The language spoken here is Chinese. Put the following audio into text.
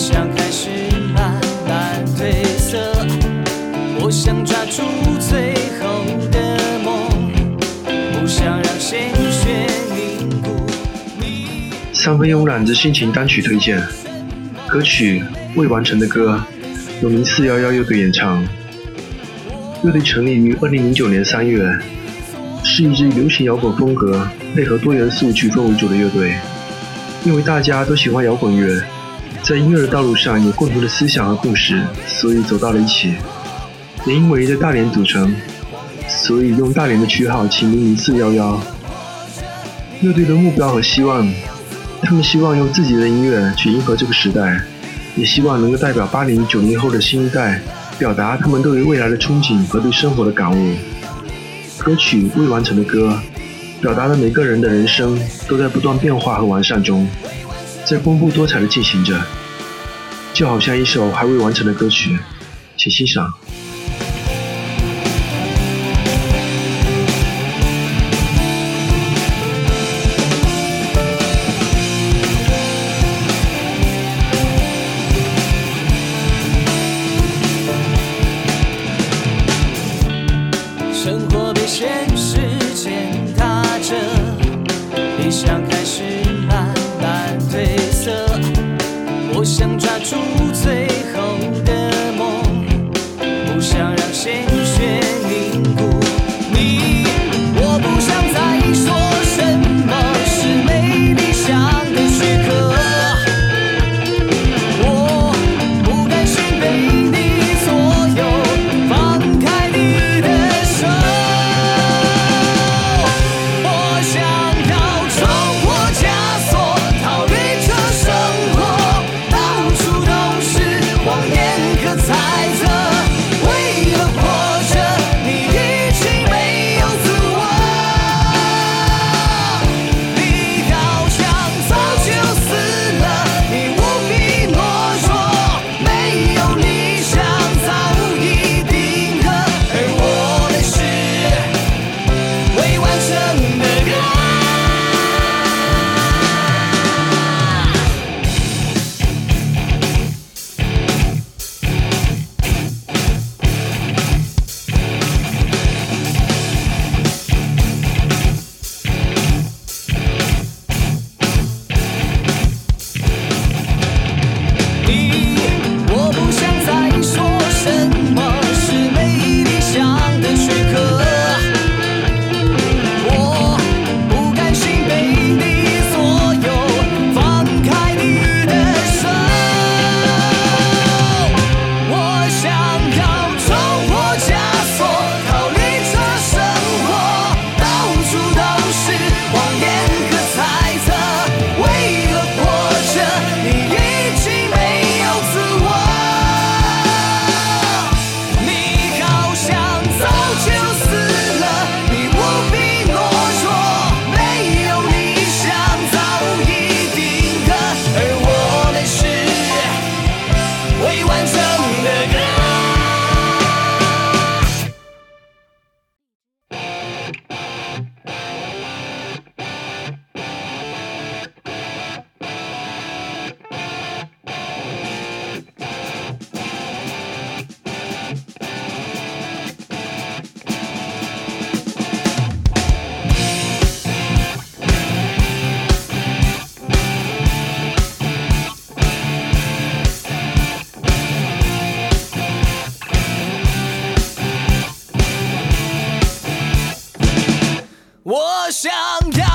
想开始慢慢褪色，我想抓住最后的梦，想让鲜血凝固。三分慵懒的心情单曲推荐，歌曲《未完成的歌》，由名四幺幺乐队演唱。乐队成立于二零零九年三月，是一支流行摇滚风格配合多元素曲风为主的乐队。因为大家都喜欢摇滚乐，在音乐的道路上有共同的思想和故事，所以走到了一起。也因为在大连组成，所以用大连的区号起名零四幺幺。乐队的目标和希望，他们希望用自己的音乐去迎合这个时代，也希望能够代表八零九零后的新一代，表达他们对于未来的憧憬和对生活的感悟。歌曲《未完成的歌》，表达了每个人的人生都在不断变化和完善中，在丰富多彩的进行着，就好像一首还未完成的歌曲，请欣赏。生活被现实践踏着，理想开始想要